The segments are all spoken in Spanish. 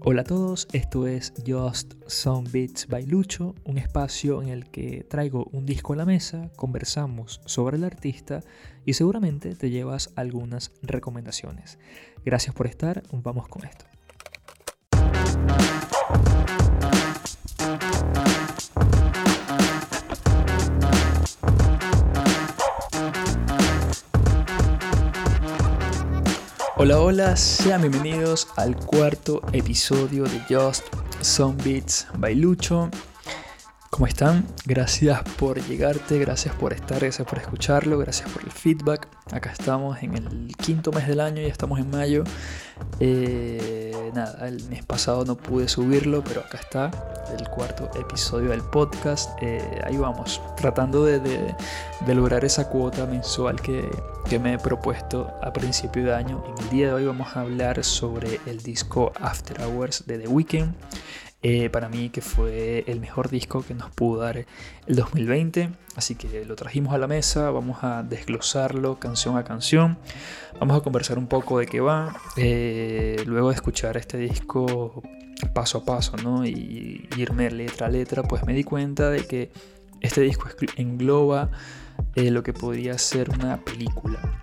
Hola a todos, esto es Just Some Beats by Lucho, un espacio en el que traigo un disco a la mesa, conversamos sobre el artista y seguramente te llevas algunas recomendaciones. Gracias por estar, vamos con esto. Hola, hola, sean bienvenidos al cuarto episodio de Just Some Beats by Lucho. ¿Cómo están? Gracias por llegarte, gracias por estar, gracias por escucharlo, gracias por el feedback. Acá estamos en el quinto mes del año, ya estamos en mayo. Eh, nada, el mes pasado no pude subirlo, pero acá está el cuarto episodio del podcast. Eh, ahí vamos, tratando de, lograr esa cuota mensual que, que, me he propuesto a principio de año. En el día de hoy vamos a hablar sobre el disco After Hours de The Weeknd. Eh, para mí que fue el mejor disco que nos pudo dar el 2020. Así que lo trajimos a la mesa, vamos a desglosarlo canción a canción, vamos a conversar un poco de qué va, eh, luego de escuchar este disco paso a paso ¿no? y irme letra a letra, pues me di cuenta de que este disco engloba eh, lo que podría ser una película.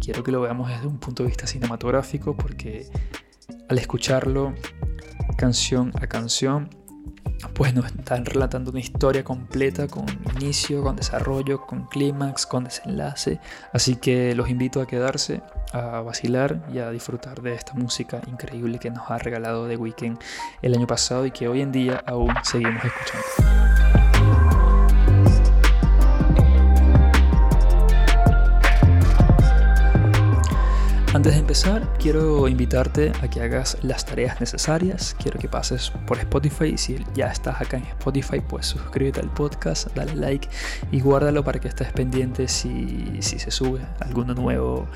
quiero que lo veamos desde un punto de vista cinematográfico porque al escucharlo canción a canción, pues nos están relatando una historia completa con inicio, con desarrollo, con clímax, con desenlace. Así que los invito a quedarse, a vacilar y a disfrutar de esta música increíble que nos ha regalado The Weeknd el año pasado y que hoy en día aún seguimos escuchando. Antes de empezar, quiero invitarte a que hagas las tareas necesarias. Quiero que pases por Spotify. Si ya estás acá en Spotify, pues suscríbete al podcast, dale like y guárdalo para que estés pendiente si, si se sube alguno nuevo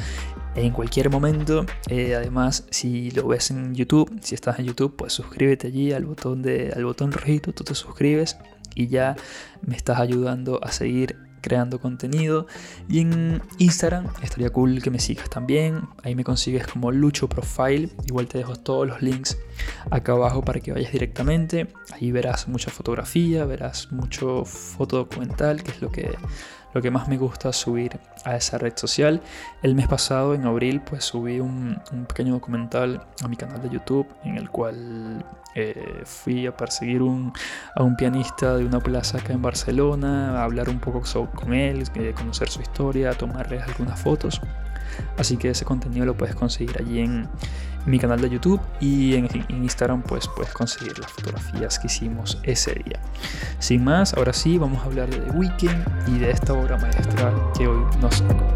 en cualquier momento. Eh, además, si lo ves en YouTube, si estás en YouTube, pues suscríbete allí al botón, de, al botón rojito, tú te suscribes y ya me estás ayudando a seguir creando contenido. Y en Instagram estaría cool que me sigas también. Ahí me consigues como Lucho Profile. Igual te dejo todos los links acá abajo para que vayas directamente. Ahí verás mucha fotografía, verás mucho foto documental, que es lo que lo que más me gusta subir a esa red social. El mes pasado, en abril, pues subí un, pequeño documental a mi canal de YouTube en el cual eh, fui a perseguir a un pianista de una plaza acá en Barcelona, a hablar un poco con él, eh, conocer su historia, tomarle algunas fotos. Así que ese contenido lo puedes conseguir allí en, mi canal de YouTube y en, Instagram pues puedes conseguir las fotografías que hicimos ese día. Sin más, ahora sí vamos a hablar de The Weeknd y de esta obra maestra que hoy nos acompaña.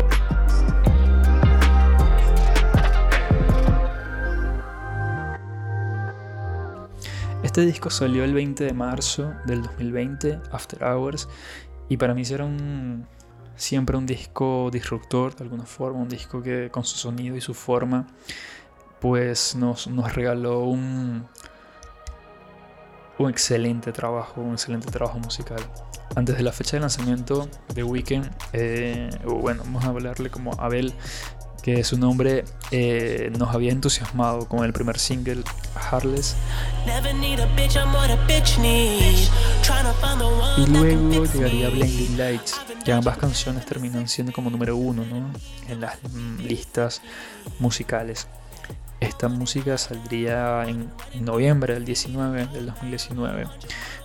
Este disco salió el 20 de marzo del 2020, After Hours, y para mí será siempre un disco disruptor de alguna forma, un disco que con su sonido y su forma pues nos, nos regaló un, un excelente trabajo, un excelente trabajo musical. Antes de la fecha de lanzamiento de Weekend, eh, bueno, vamos a hablarle como Abel, que su nombre eh, nos había entusiasmado con el primer single, Heartless. Y luego llegaría Blinding Lights, que ambas canciones terminan siendo como número uno ¿no? en las listas musicales. Esta música saldría en, noviembre del 19 del 2019,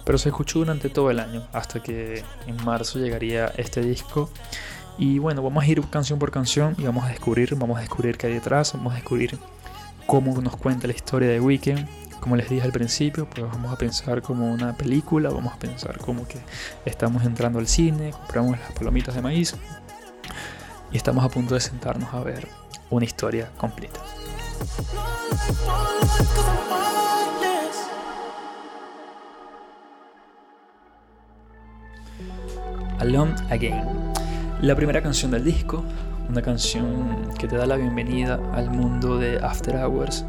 pero se escuchó durante todo el año hasta que en marzo llegaría este disco. Y bueno, vamos a ir canción por canción y vamos a descubrir, vamos a descubrir qué hay detrás, vamos a descubrir cómo nos cuenta la historia de Weekend. Como les dije al principio, pues vamos a pensar como una película, vamos a pensar como que estamos entrando al cine, compramos las palomitas de maíz y estamos a punto de sentarnos a ver una historia completa. Alone Again, la primera canción del disco, una canción que te da la bienvenida al mundo de After Hours.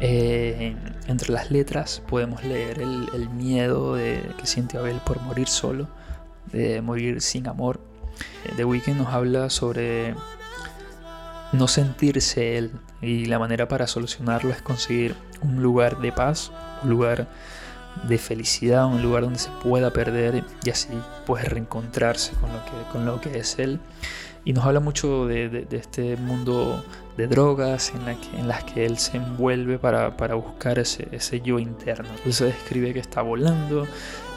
Eh, entre las letras podemos leer el, miedo de, que siente Abel por morir solo, de morir sin amor. The Weeknd nos habla sobre no sentirse él y la manera para solucionarlo es conseguir un lugar de paz, un lugar de felicidad, un lugar donde se pueda perder y así pues reencontrarse con lo que, con lo que es él. Y nos habla mucho de, este mundo de drogas en, la que, en las que él se envuelve para, buscar ese, ese, yo interno. Entonces describe que está volando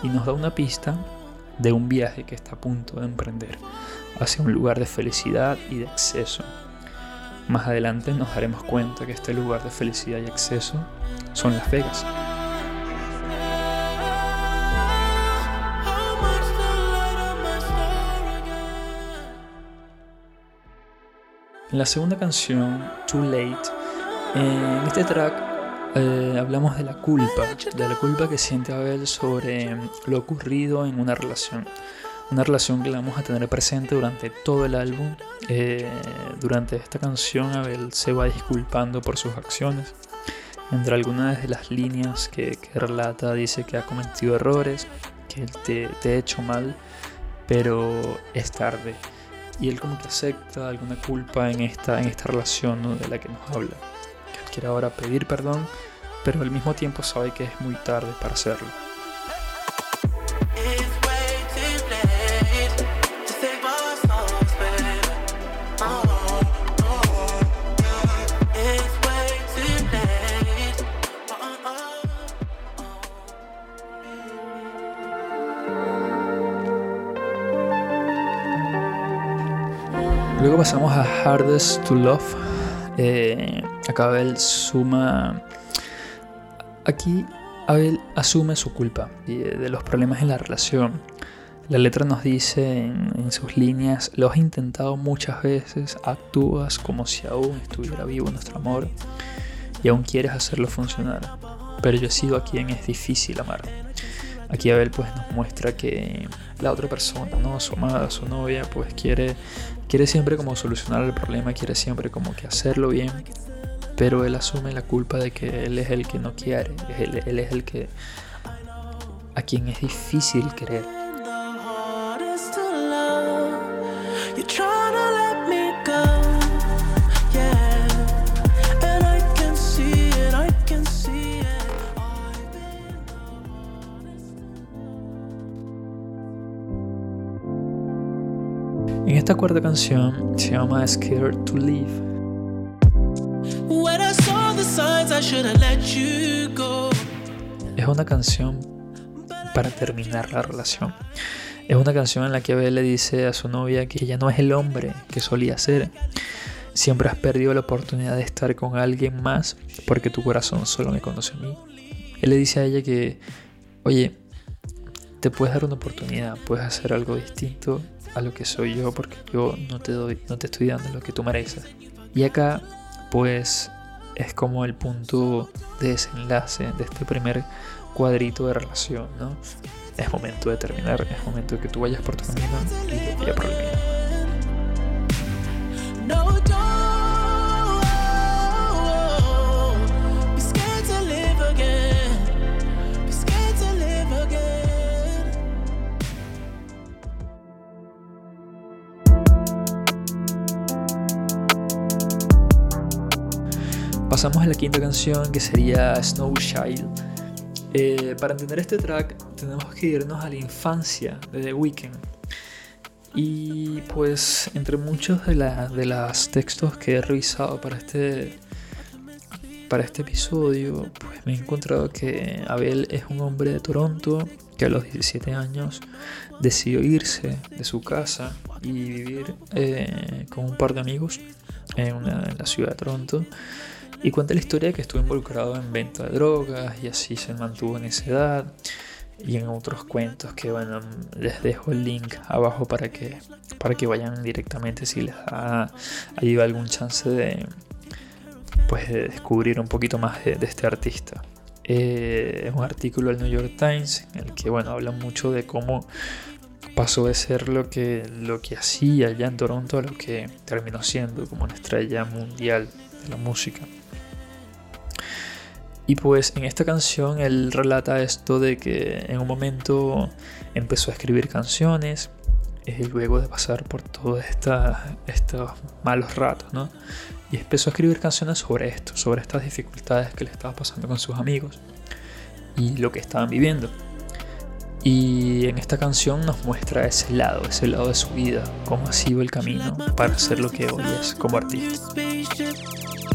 y nos da una pista de un viaje que está a punto de emprender hacia un lugar de felicidad y de exceso. Más adelante nos daremos cuenta que este lugar de felicidad y exceso son Las Vegas. En la segunda canción, Too Late, en este track eh, hablamos de la culpa, de la culpa que siente Abel sobre lo ocurrido en una relación. Una relación que la vamos a tener presente durante todo el álbum. Eh, durante esta canción Abel se va disculpando por sus acciones. Entre algunas de las líneas que, relata dice que ha cometido errores, que él te, te ha hecho mal, pero es tarde y él como que acepta alguna culpa en esta, en esta relación de la que nos habla. Que él quiere ahora pedir perdón, pero al mismo tiempo sabe que es muy tarde para hacerlo. Luego pasamos a Hardest to Love. Eh, acá Abel suma. Aquí Abel asume su culpa de los problemas en la relación. La letra nos dice en, en, sus líneas, lo has intentado muchas veces, actúas como si aún estuviera vivo nuestro amor y aún quieres hacerlo funcionar, pero yo he sido a quien es difícil amar. Aquí Abel pues nos muestra que la otra persona, ¿no? su amada, su novia, pues quiere quiere siempre como solucionar el problema, quiere siempre como que hacerlo bien, pero él asume la culpa de que él es el que no quiere, él, él es el que a quien es difícil querer. Esta cuarta canción se llama Scared to Leave. Es una canción para terminar la relación. Es una canción en la que Abel le dice a su novia que ella no es el hombre que solía ser. Siempre has perdido la oportunidad de estar con alguien más porque tu corazón solo me conoce a mí. Él le dice a ella que, oye, te puedes dar una oportunidad, puedes hacer algo distinto a lo que soy yo porque yo no te doy, no te estoy dando lo que tú mereces. Y acá, pues, es como el punto de desenlace de este primer cuadrito de relación, ¿no? Es momento de terminar, es momento de que tú vayas por tu camino y yo vaya por el mío. Pasamos a la quinta canción que sería Snow Child. Eh, para entender este track tenemos que irnos a la infancia de The Weeknd. Y pues entre muchos de, la, de los textos que he revisado para este, para este episodio, pues me he encontrado que Abel es un hombre de Toronto que a los 17 años decidió irse de su casa y vivir eh, con un par de amigos en, en la ciudad de Toronto y cuenta la historia de que estuvo involucrado en venta de drogas y así se mantuvo en esa edad. Y en otros cuentos que bueno, les dejo el link abajo para que, para que vayan directamente si les da ahí algún chance de, pues, de descubrir un poquito más de, este artista. Eh, es un artículo del New York Times en el que bueno, habla mucho de cómo pasó de ser lo que, lo que hacía allá en Toronto a lo que terminó siendo como una estrella mundial de la música. Y pues en esta canción él relata esto de que en un momento empezó a escribir canciones, eh, luego de pasar por todos estos malos ratos, ¿no? Y empezó a escribir canciones sobre esto, sobre estas dificultades que le estaba pasando con sus amigos y lo que estaban viviendo. Y en esta canción nos muestra ese lado, ese lado de su vida, cómo ha sido el camino para ser lo que hoy es como artista.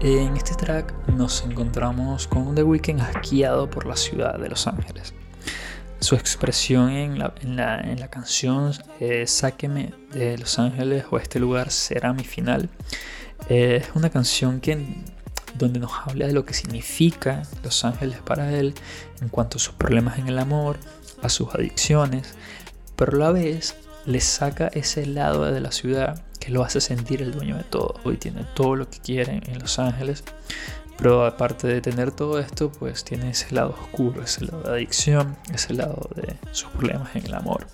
En este track nos encontramos con un The Weeknd asqueado por la ciudad de Los Ángeles. Su expresión en la, en la, en la canción es Sáqueme de Los Ángeles o este lugar será mi final. es una canción que donde nos habla de lo que significa Los Ángeles para él en cuanto a sus problemas en el amor, a sus adicciones, pero a la vez le saca ese lado de la ciudad que lo hace sentir el dueño de todo. Hoy tiene todo lo que quiere en Los Ángeles, pero aparte de tener todo esto, pues tiene ese lado oscuro, ese lado de adicción, ese lado de sus problemas en el amor.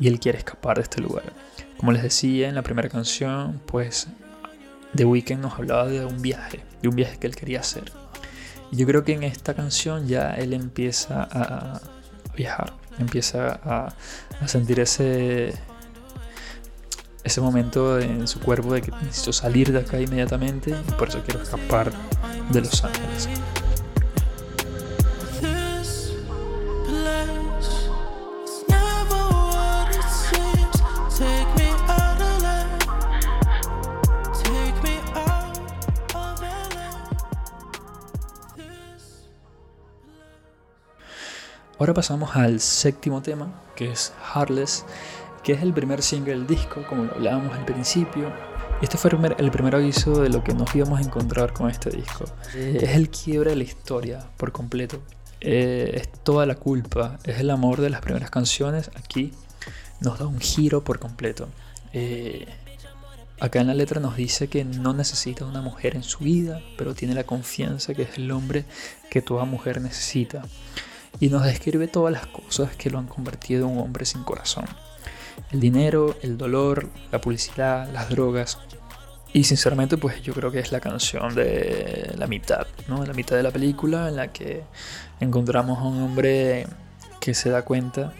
Y él quiere escapar de este lugar. Como les decía en la primera canción, pues The Weeknd nos hablaba de un viaje, de un viaje que él quería hacer. Y yo creo que en esta canción ya él empieza a viajar empieza a, sentir ese, ese momento en su cuerpo de que necesito salir de acá inmediatamente y por eso quiero escapar de Los Ángeles. Ahora pasamos al séptimo tema, que es Heartless, que es el primer single del disco, como lo hablábamos al principio. Este fue el primer, aviso de lo que nos íbamos a encontrar con este disco. Es el quiebre de la historia por completo. Eh, es toda la culpa, es el amor de las primeras canciones. Aquí nos da un giro por completo. Eh, acá en la letra nos dice que no necesita una mujer en su vida, pero tiene la confianza que es el hombre que toda mujer necesita y nos describe todas las cosas que lo han convertido en un hombre sin corazón. El dinero, el dolor, la publicidad, las drogas. Y sinceramente pues yo creo que es la canción de la mitad, ¿no? La mitad de la película en la que encontramos a un hombre que se da cuenta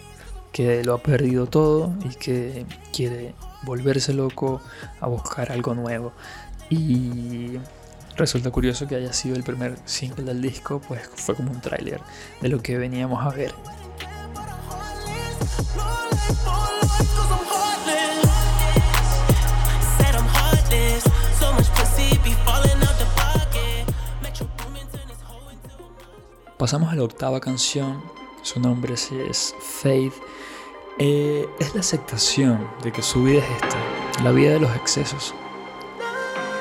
que lo ha perdido todo y que quiere volverse loco a buscar algo nuevo. Y Resulta curioso que haya sido el primer single del disco, pues fue como un tráiler de lo que veníamos a ver. Pasamos a la octava canción, su nombre es Faith. Eh, es la aceptación de que su vida es esta, la vida de los excesos,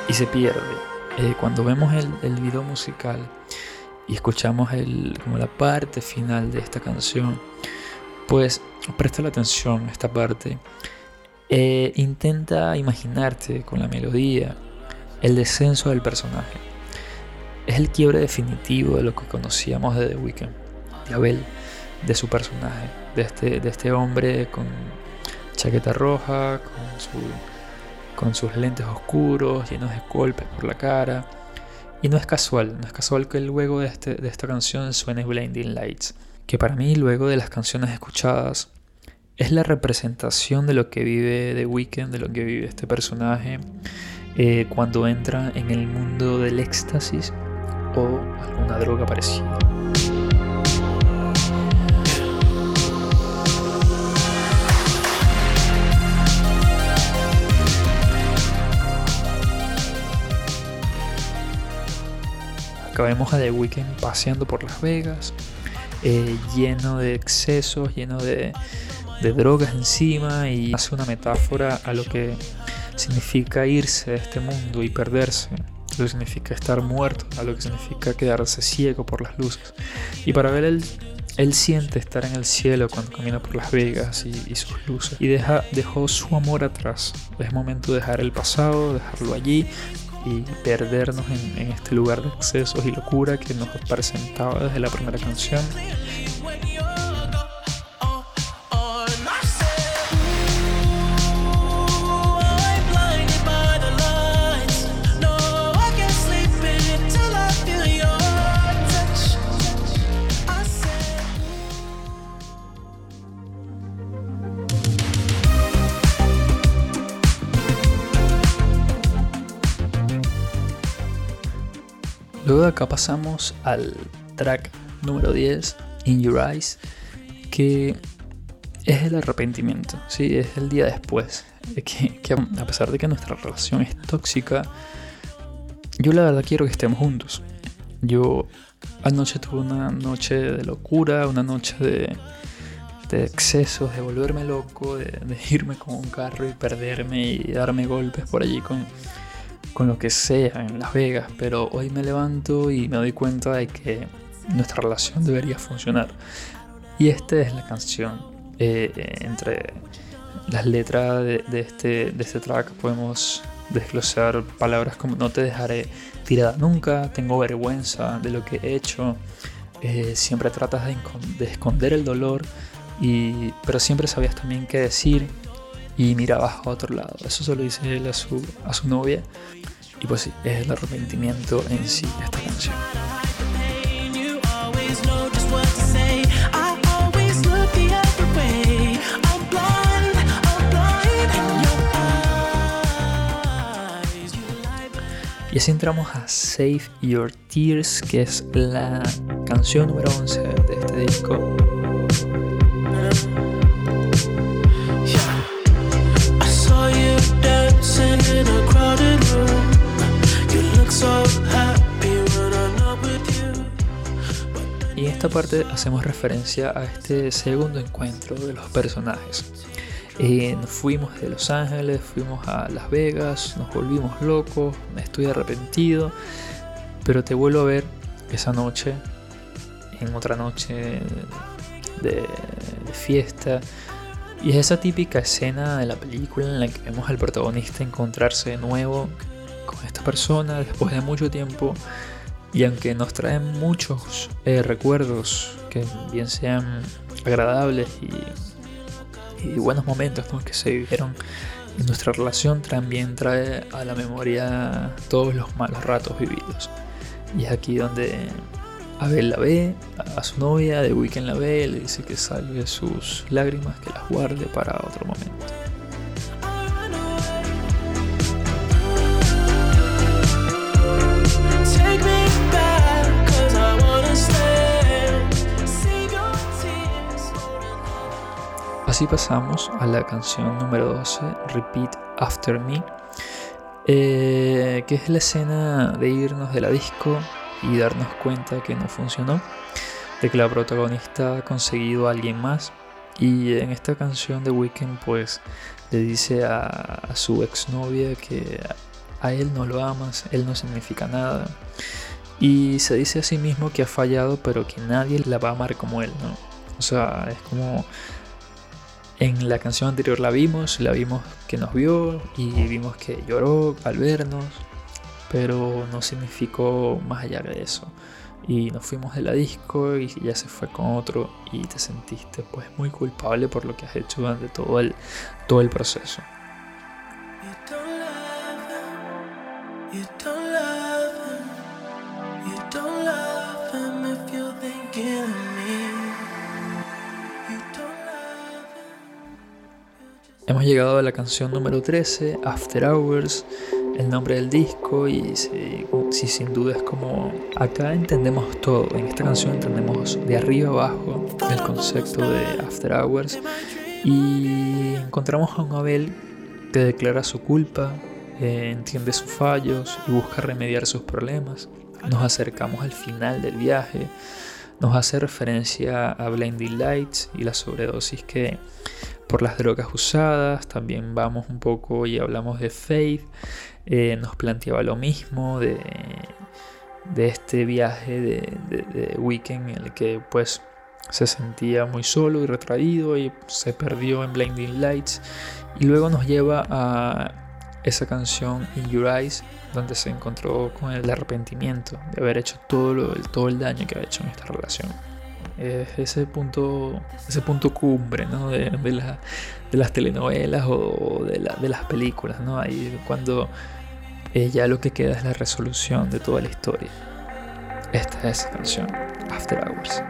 y se pierde eh, cuando vemos el, video musical y escuchamos el, como la parte final de esta canción, pues presta la atención a esta parte. Eh, intenta imaginarte con la melodía el descenso del personaje. Es el quiebre definitivo de lo que conocíamos de The Weeknd, de Abel, de su personaje, de este, de este hombre con chaqueta roja, con su con sus lentes oscuros, llenos de golpes por la cara. Y no es casual, no es casual que luego de, este, de esta canción suene Blinding Lights, que para mí luego de las canciones escuchadas es la representación de lo que vive The Weeknd, de lo que vive este personaje eh, cuando entra en el mundo del éxtasis o alguna droga parecida. Vemos a The Weeknd paseando por Las Vegas, eh, lleno de excesos, lleno de, de drogas encima y hace una metáfora a lo que significa irse de este mundo y perderse, lo que significa estar muerto, a lo que significa quedarse ciego por las luces. Y para ver él, él siente estar en el cielo cuando camina por Las Vegas y, sus luces. Y deja, dejó su amor atrás. Es momento de dejar el pasado, dejarlo allí y perdernos en, este lugar de excesos y locura que nos presentaba desde la primera canción. Luego de acá pasamos al track número 10, In Your Eyes, que es el arrepentimiento, ¿sí? es el día después. Que, que, a pesar de que nuestra relación es tóxica, yo la verdad quiero que estemos juntos. Yo anoche tuve una noche de locura, una noche de, de excesos, de volverme loco, de, de irme con un carro y perderme y darme golpes por allí con con lo que sea en Las Vegas, pero hoy me levanto y me doy cuenta de que nuestra relación debería funcionar. Y esta es la canción. Eh, entre las letras de, este, de este track podemos desglosar palabras como no te dejaré tirada nunca, tengo vergüenza de lo que he hecho, eh, siempre tratas de, esconder el dolor, y, pero siempre sabías también qué decir y mirabas a otro lado. Eso se lo dice él a su, a su novia. Y pues sí, es el arrepentimiento en sí esta canción. Y así entramos a Save Your Tears, que es la canción número 11 de este disco. Y en esta parte hacemos referencia a este segundo encuentro de los personajes. Eh, nos fuimos de Los Ángeles, fuimos a Las Vegas, nos volvimos locos, me estoy arrepentido, pero te vuelvo a ver esa noche, en otra noche de, de fiesta. Y es esa típica escena de la película en la que vemos al protagonista encontrarse de nuevo con esta persona después de mucho tiempo y aunque nos traen muchos eh, recuerdos que bien sean agradables y, buenos momentos que se vivieron en nuestra relación, también trae a la memoria todos los malos ratos vividos. Y es aquí donde Abel la ve, a su novia, de Weekend la ve, le dice que salve sus lágrimas, que las guarde para otro momento. Así pasamos a la canción número 12, Repeat After Me, eh, que es la escena de irnos de la disco y darnos cuenta que no funcionó, de que la protagonista ha conseguido a alguien más. Y en esta canción de Weekend pues le dice a, a su exnovia que a él no lo amas, él no significa nada. Y se dice a sí mismo que ha fallado, pero que nadie la va a amar como él, ¿no? O sea, es como en la canción anterior la vimos, la vimos que nos vio y vimos que lloró al vernos, pero no significó más allá de eso. Y nos fuimos de la disco y ya se fue con otro y te sentiste pues muy culpable por lo que has hecho durante todo el, todo el proceso. Hemos llegado a la canción número 13, After Hours, el nombre del disco y si, sin duda es como acá entendemos todo, en esta canción entendemos de arriba abajo el concepto de After Hours y encontramos a un Abel que declara su culpa, eh, entiende sus fallos y busca remediar sus problemas. Nos acercamos al final del viaje, nos hace referencia a Blinding Lights y la sobredosis que por las drogas usadas, también vamos un poco y hablamos de Faith, eh, nos planteaba lo mismo de, este viaje de, Weekend en el que pues se sentía muy solo y retraído y se perdió en Blinding Lights y luego nos lleva a, esa canción In Your Eyes, donde se encontró con el arrepentimiento de haber hecho todo, todo el daño que ha hecho en esta relación. Es ese punto, ese punto cumbre ¿no? de, de, las telenovelas o de, de, las películas. ¿no? Ahí cuando ya lo que queda es la resolución de toda la historia. Esta es esa canción, After Hours.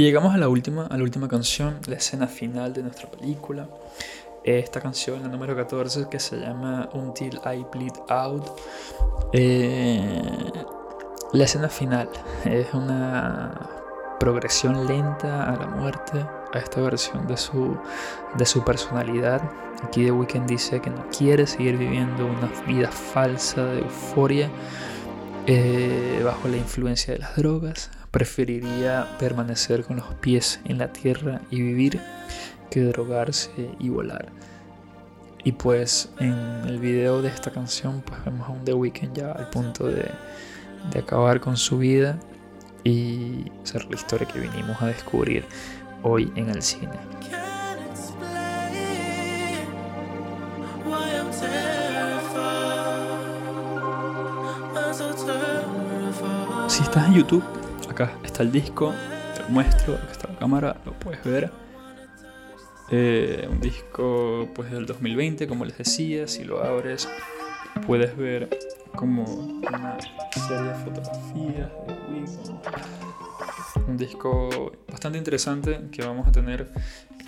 Y llegamos a la última, a la última canción, la escena final de nuestra película. Esta canción, la número 14, que se llama Until I Bleed Out. Eh, la escena final es una progresión lenta a la muerte, a esta versión de su, de su personalidad. Aquí The Weeknd dice que no quiere seguir viviendo una vida falsa de euforia eh, bajo la influencia de las drogas, preferiría permanecer con los pies en la tierra y vivir que drogarse y volar. Y pues en el video de esta canción pues vemos a un The Weeknd ya al punto de, de acabar con su vida y ser la historia que vinimos a descubrir hoy en el cine. Si estás en YouTube acá está el disco, te lo muestro, acá está la cámara, lo puedes ver. Eh, un disco pues del 2020, como les decía, si lo abres puedes ver como una serie de fotografías Un disco bastante interesante que vamos a tener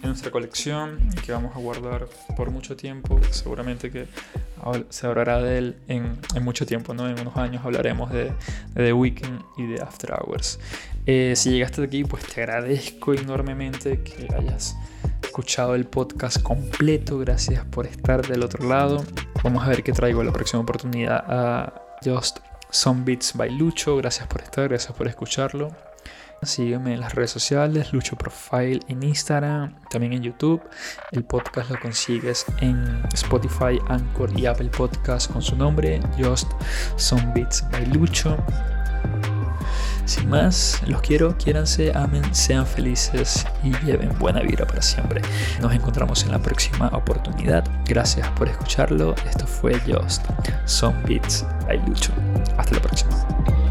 en nuestra colección y que vamos a guardar por mucho tiempo. Seguramente que se hablará de él en, mucho tiempo, ¿no? En unos años hablaremos de, The Weeknd y de After Hours. Eh, si llegaste aquí, pues te agradezco enormemente que hayas escuchado el podcast completo. Gracias por estar del otro lado. Vamos a ver qué traigo la próxima oportunidad a Just Some Beats by Lucho. Gracias por estar, gracias por escucharlo. Sígueme en las redes sociales, Lucho Profile en Instagram, también en YouTube. El podcast lo consigues en Spotify, Anchor y Apple Podcast con su nombre, Just Some Beats by Lucho. Sin más, los quiero, quiéranse, amen, sean felices y lleven buena vida para siempre. Nos encontramos en la próxima oportunidad. Gracias por escucharlo. Esto fue Just Some Beats by Lucho. Hasta la próxima.